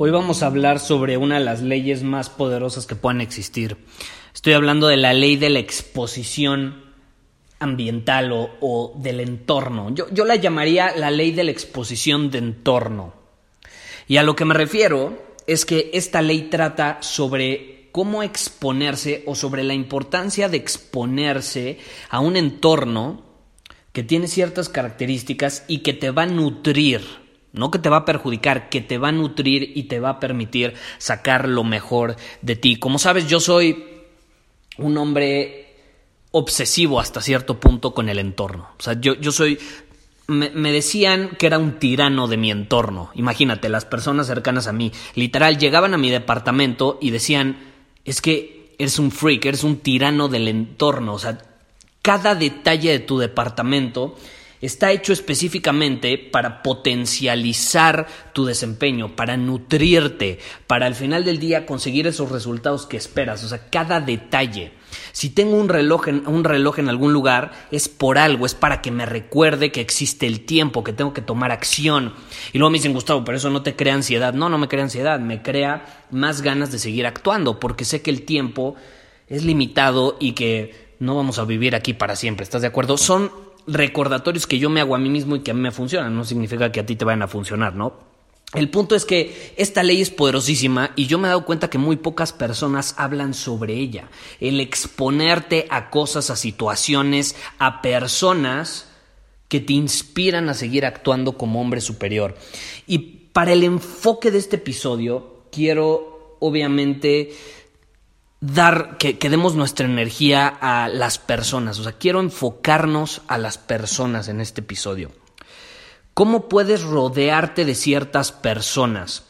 Hoy vamos a hablar sobre una de las leyes más poderosas que puedan existir. Estoy hablando de la ley de la exposición ambiental o, del entorno. Yo, yo la llamaría la ley de la exposición de entorno. Y a lo que me refiero es que esta ley trata sobre cómo exponerse o sobre la importancia de exponerse a un entorno que tiene ciertas características y que te va a nutrir no que te va a perjudicar, que te va a nutrir y te va a permitir sacar lo mejor de ti. Como sabes, yo soy un hombre obsesivo hasta cierto punto con el entorno. O sea, yo, yo soy... Me, me, decían que era un tirano de mi entorno. Imagínate, las personas cercanas a mí, literal, llegaban a mi departamento y decían, es que eres un freak, eres un tirano del entorno. O sea, cada detalle de tu departamento está hecho específicamente para potencializar tu desempeño, para nutrirte, para al final del día conseguir esos resultados que esperas, o sea, cada detalle. Si tengo un reloj, en, un reloj en algún lugar, es por algo, es para que me recuerde que existe el tiempo, que tengo que tomar acción. Y luego me dicen, Gustavo, pero eso no te crea ansiedad. No, no me crea ansiedad, me crea más ganas de seguir actuando, porque sé que el tiempo es limitado y que no vamos a vivir aquí para siempre. ¿Estás de acuerdo? Son recordatorios que yo me hago a mí mismo y que a mí me funcionan. No significa que a ti te vayan a funcionar, ¿no? El punto es que esta ley es poderosísima y yo me he dado cuenta que muy pocas personas hablan sobre ella. El exponerte a cosas, a situaciones, a personas que te inspiran a seguir actuando como hombre superior. Y para el enfoque de este episodio, quiero obviamente dar, que, demos nuestra energía a las personas. O sea, quiero enfocarnos a las personas en este episodio. ¿Cómo puedes rodearte de ciertas personas?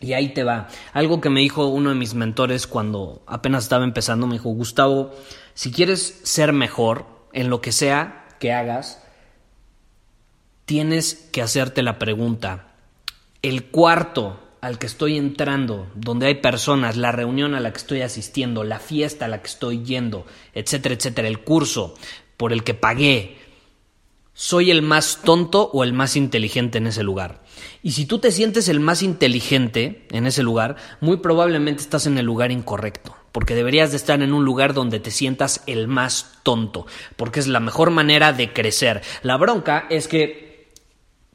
Y ahí te va. Algo que me dijo uno de mis mentores cuando apenas estaba empezando, me dijo, Gustavo, si quieres ser mejor en lo que sea que hagas, tienes que hacerte la pregunta, ¿el cuarto al que estoy entrando, donde hay personas, la reunión a la que estoy asistiendo, la fiesta a la que estoy yendo, etcétera, etcétera, el curso por el que pagué, ¿soy el más tonto o el más inteligente en ese lugar? Y si tú te sientes el más inteligente en ese lugar, muy probablemente estás en el lugar incorrecto, porque deberías de estar en un lugar donde te sientas el más tonto, porque es la mejor manera de crecer. La bronca es que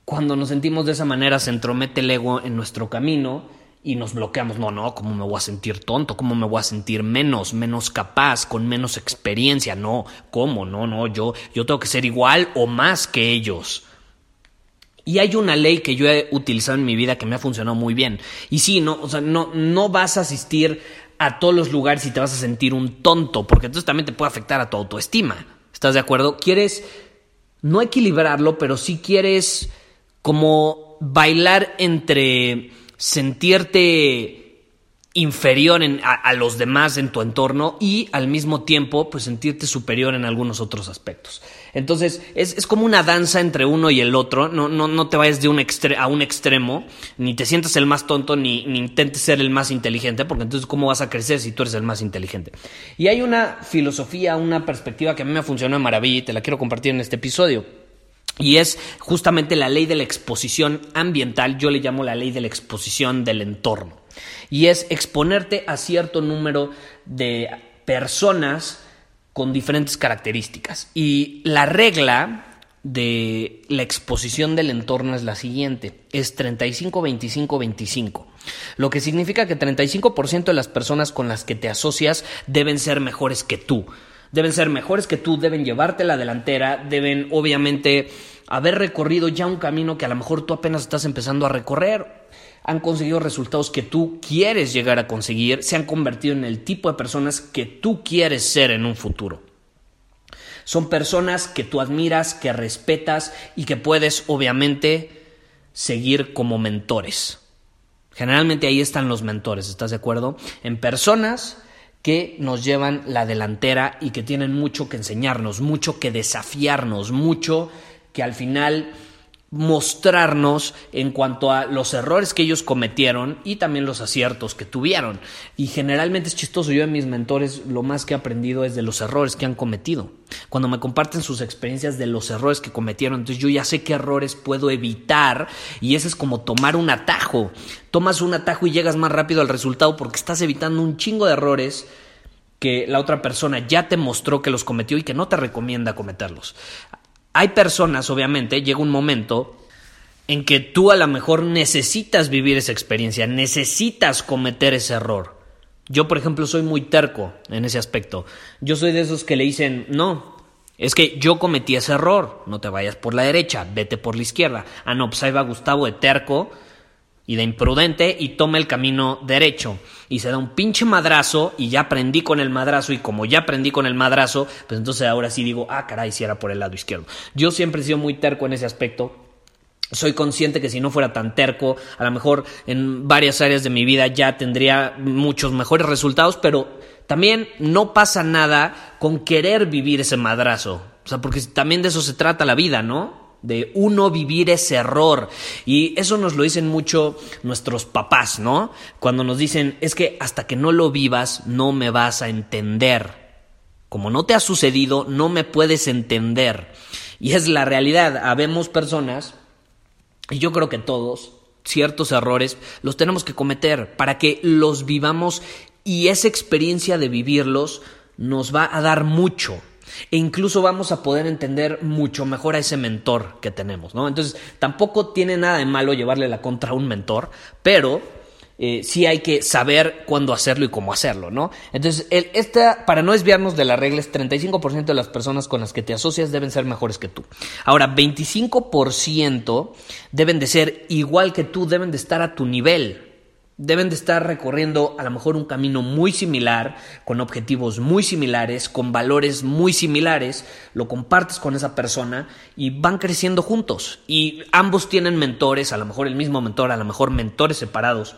cuando nos sentimos de esa manera se entromete el ego en nuestro camino y nos bloqueamos. No, no, ¿cómo me voy a sentir tonto? ¿Cómo me voy a sentir menos, menos capaz, con menos experiencia? No, ¿cómo? No, no, yo, yo tengo que ser igual o más que ellos. Y hay una ley que yo he utilizado en mi vida que me ha funcionado muy bien. Y sí, no, o sea, no, no vas a asistir a todos los lugares y te vas a sentir un tonto, porque entonces también te puede afectar a tu autoestima. ¿Estás de acuerdo? Quieres no equilibrarlo, pero sí quieres como bailar entre sentirte inferior a, los demás en tu entorno y al mismo tiempo pues sentirte superior en algunos otros aspectos. Entonces es, como una danza entre uno y el otro, no, no, no te vayas de un a un extremo, ni te sientas el más tonto, ni, ni intentes ser el más inteligente, porque entonces ¿cómo vas a crecer si tú eres el más inteligente? Y hay una filosofía, una perspectiva que a mí me funcionado de maravilla y te la quiero compartir en este episodio. Y es justamente la ley de la exposición ambiental, yo le llamo la ley de la exposición del entorno. Y es exponerte a cierto número de personas con diferentes características. Y la regla de la exposición del entorno es la siguiente, es 35, 25, 25. Lo que significa que 35% de las personas con las que te asocias deben ser mejores que tú. Deben ser mejores que tú, deben llevarte la delantera, deben obviamente haber recorrido ya un camino que a lo mejor tú apenas estás empezando a recorrer. Han conseguido resultados que tú quieres llegar a conseguir, se han convertido en el tipo de personas que tú quieres ser en un futuro. Son personas que tú admiras, que respetas y que puedes obviamente seguir como mentores. Generalmente ahí están los mentores, ¿estás de acuerdo? En personas que nos llevan la delantera y que tienen mucho que enseñarnos, mucho que desafiarnos, mucho que al final mostrarnos en cuanto a los errores que ellos cometieron y también los aciertos que tuvieron. Y generalmente es chistoso, yo de mis mentores lo más que he aprendido es de los errores que han cometido. Cuando me comparten sus experiencias de los errores que cometieron, entonces yo ya sé qué errores puedo evitar y ese es como tomar un atajo. Tomas un atajo y llegas más rápido al resultado porque estás evitando un chingo de errores que la otra persona ya te mostró que los cometió y que no te recomienda cometerlos. Hay personas, obviamente, llega un momento en que tú a lo mejor necesitas vivir esa experiencia, necesitas cometer ese error. Yo, por ejemplo, soy muy terco en ese aspecto. Yo soy de esos que le dicen, no, es que yo cometí ese error, no te vayas por la derecha, vete por la izquierda. Ah, no, pues ahí va Gustavo de terco y de imprudente y toma el camino derecho y se da un pinche madrazo y ya aprendí con el madrazo y como ya aprendí con el madrazo, pues entonces ahora sí digo, ah, caray, si era por el lado izquierdo. Yo siempre he sido muy terco en ese aspecto. Soy consciente que si no fuera tan terco, a lo mejor en varias áreas de mi vida ya tendría muchos mejores resultados, pero también no pasa nada con querer vivir ese madrazo. O sea, porque también de eso se trata la vida, ¿no? De uno vivir ese error. Y eso nos lo dicen mucho nuestros papás, ¿no? Cuando nos dicen, es que hasta que no lo vivas no me vas a entender. Como no te ha sucedido, no me puedes entender. Y es la realidad. Habemos personas, y yo creo que todos, ciertos errores los tenemos que cometer para que los vivamos y esa experiencia de vivirlos nos va a dar mucho e incluso vamos a poder entender mucho mejor a ese mentor que tenemos, ¿no? Entonces, tampoco tiene nada de malo llevarle la contra a un mentor, pero eh, sí hay que saber cuándo hacerlo y cómo hacerlo, ¿no? Entonces, el, esta, para no desviarnos de la regla, es 35% de las personas con las que te asocias deben ser mejores que tú. Ahora, 25% deben de ser igual que tú, deben de estar a tu nivel deben de estar recorriendo a lo mejor un camino muy similar, con objetivos muy similares, con valores muy similares, lo compartes con esa persona y van creciendo juntos. Y ambos tienen mentores, a lo mejor el mismo mentor, a lo mejor mentores separados,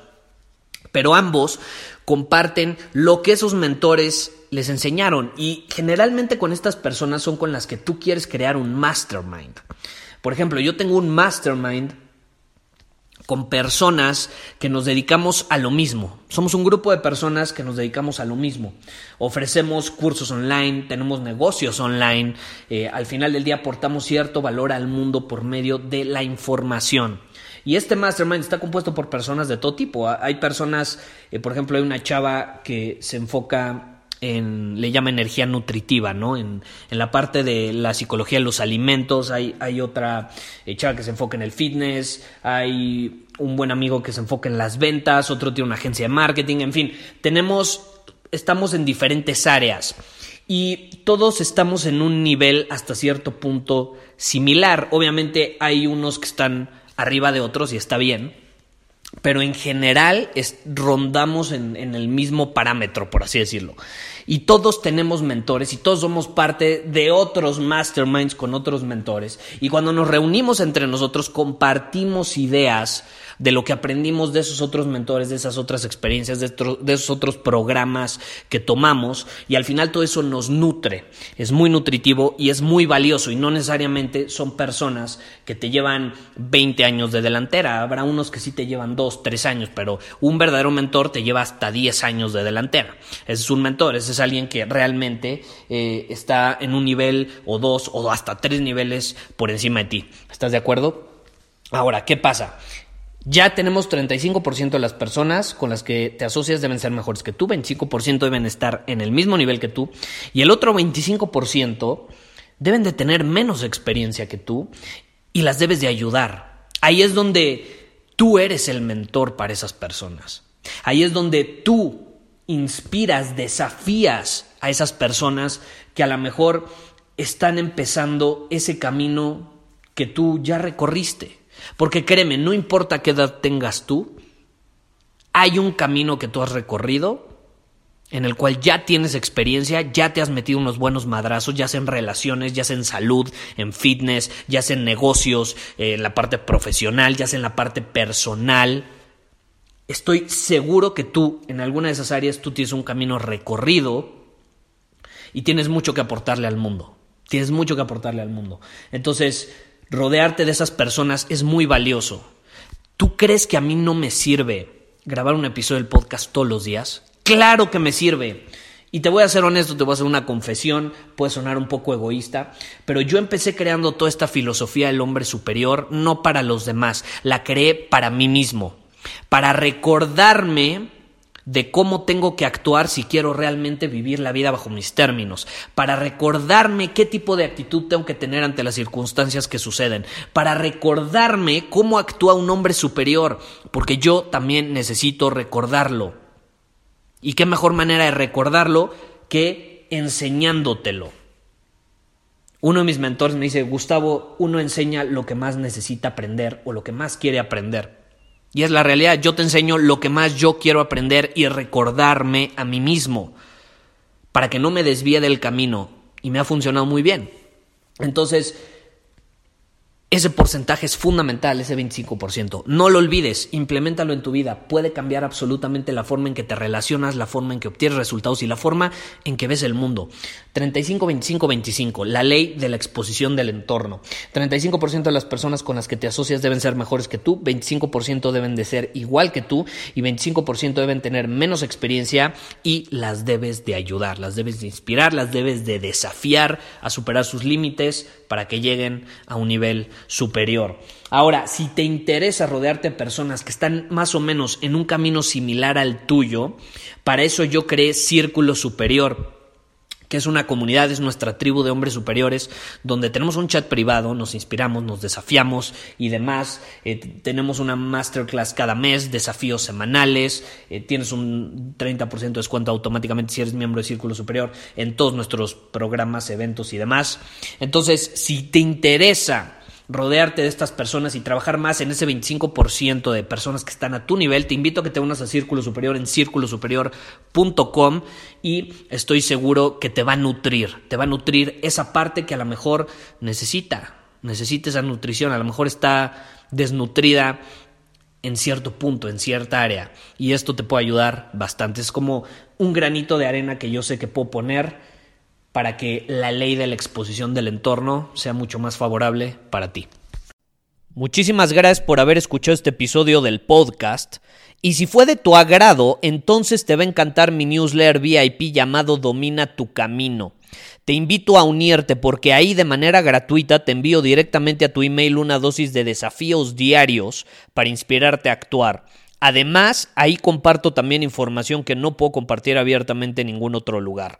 pero ambos comparten lo que esos mentores les enseñaron y generalmente con estas personas son con las que tú quieres crear un mastermind. Por ejemplo, yo tengo un mastermind con personas que nos dedicamos a lo mismo. Somos un grupo de personas que nos dedicamos a lo mismo. Ofrecemos cursos online, tenemos negocios online, eh, al final del día aportamos cierto valor al mundo por medio de la información. Y este mastermind está compuesto por personas de todo tipo. Hay personas, eh, por ejemplo, hay una chava que se enfoca en, le llama energía nutritiva, ¿no? En, en, la parte de la psicología de los alimentos, hay, hay otra eh, chava que se enfoca en el fitness, hay un buen amigo que se enfoca en las ventas, otro tiene una agencia de marketing, en fin, tenemos, estamos en diferentes áreas y todos estamos en un nivel hasta cierto punto similar. Obviamente hay unos que están arriba de otros y está bien, pero en general rondamos en, en, el mismo parámetro, por así decirlo. Y todos tenemos mentores y todos somos parte de otros masterminds con otros mentores. Y cuando nos reunimos entre nosotros compartimos ideas de lo que aprendimos de esos otros mentores, de esas otras experiencias, de, esos otros programas que tomamos y al final todo eso nos nutre, es muy nutritivo y es muy valioso y no necesariamente son personas que te llevan 20 años de delantera, habrá unos que sí te llevan 2, 3 años, pero un verdadero mentor te lleva hasta 10 años de delantera. Ese es un mentor, ese es alguien que realmente eh, está en un nivel o dos o hasta tres niveles por encima de ti. ¿Estás de acuerdo? Ahora, ¿qué pasa? Ya tenemos 35% de las personas con las que te asocias deben ser mejores que tú, 25% deben estar en el mismo nivel que tú y el otro 25% deben de tener menos experiencia que tú y las debes de ayudar. Ahí es donde tú eres el mentor para esas personas. Ahí es donde tú inspiras, desafías a esas personas que a lo mejor están empezando ese camino que tú ya recorriste. Porque créeme, no importa qué edad tengas tú, hay un camino que tú has recorrido en el cual ya tienes experiencia, ya te has metido unos buenos madrazos, ya sea en relaciones, ya sea en salud, en fitness, ya sea en negocios, en la parte profesional, ya sea en la parte personal. Estoy seguro que tú, en alguna de esas áreas, tú tienes un camino recorrido y tienes mucho que aportarle al mundo. Tienes mucho que aportarle al mundo. Entonces, rodearte de esas personas es muy valioso. ¿Tú crees que a mí no me sirve grabar un episodio del podcast todos los días? Claro que me sirve. Y te voy a ser honesto, te voy a hacer una confesión, puede sonar un poco egoísta, pero yo empecé creando toda esta filosofía del hombre superior no para los demás, la creé para mí mismo, para recordarme de cómo tengo que actuar si quiero realmente vivir la vida bajo mis términos, para recordarme qué tipo de actitud tengo que tener ante las circunstancias que suceden, para recordarme cómo actúa un hombre superior, porque yo también necesito recordarlo. ¿Y qué mejor manera de recordarlo que enseñándotelo? Uno de mis mentores me dice, Gustavo, uno enseña lo que más necesita aprender o lo que más quiere aprender. Y es la realidad, yo te enseño lo que más yo quiero aprender y recordarme a mí mismo para que no me desvíe del camino. Y me ha funcionado muy bien. Entonces, ese porcentaje es fundamental, ese 25%. No lo olvides, implementalo en tu vida. Puede cambiar absolutamente la forma en que te relacionas, la forma en que obtienes resultados y la forma en que ves el mundo. 35-25-25, la ley de la exposición del entorno. 35% de las personas con las que te asocias deben ser mejores que tú, 25% deben de ser igual que tú y 25% deben tener menos experiencia y las debes de ayudar, las debes de inspirar, las debes de desafiar a superar sus límites para que lleguen a un nivel superior. Ahora, si te interesa rodearte de personas que están más o menos en un camino similar al tuyo, para eso yo creé Círculo Superior que es una comunidad, es nuestra tribu de hombres superiores, donde tenemos un chat privado, nos inspiramos, nos desafiamos y demás. Eh, tenemos una masterclass cada mes, desafíos semanales, eh, tienes un 30% de descuento automáticamente si eres miembro de Círculo Superior en todos nuestros programas, eventos y demás. Entonces, si te interesa rodearte de estas personas y trabajar más en ese 25% de personas que están a tu nivel, te invito a que te unas a Círculo Superior en círculosuperior.com y estoy seguro que te va a nutrir, te va a nutrir esa parte que a lo mejor necesita, necesita esa nutrición, a lo mejor está desnutrida en cierto punto, en cierta área, y esto te puede ayudar bastante. Es como un granito de arena que yo sé que puedo poner para que la ley de la exposición del entorno sea mucho más favorable para ti. Muchísimas gracias por haber escuchado este episodio del podcast. Y si fue de tu agrado, entonces te va a encantar mi newsletter VIP llamado Domina tu Camino. Te invito a unirte porque ahí de manera gratuita te envío directamente a tu email una dosis de desafíos diarios para inspirarte a actuar. Además, ahí comparto también información que no puedo compartir abiertamente en ningún otro lugar.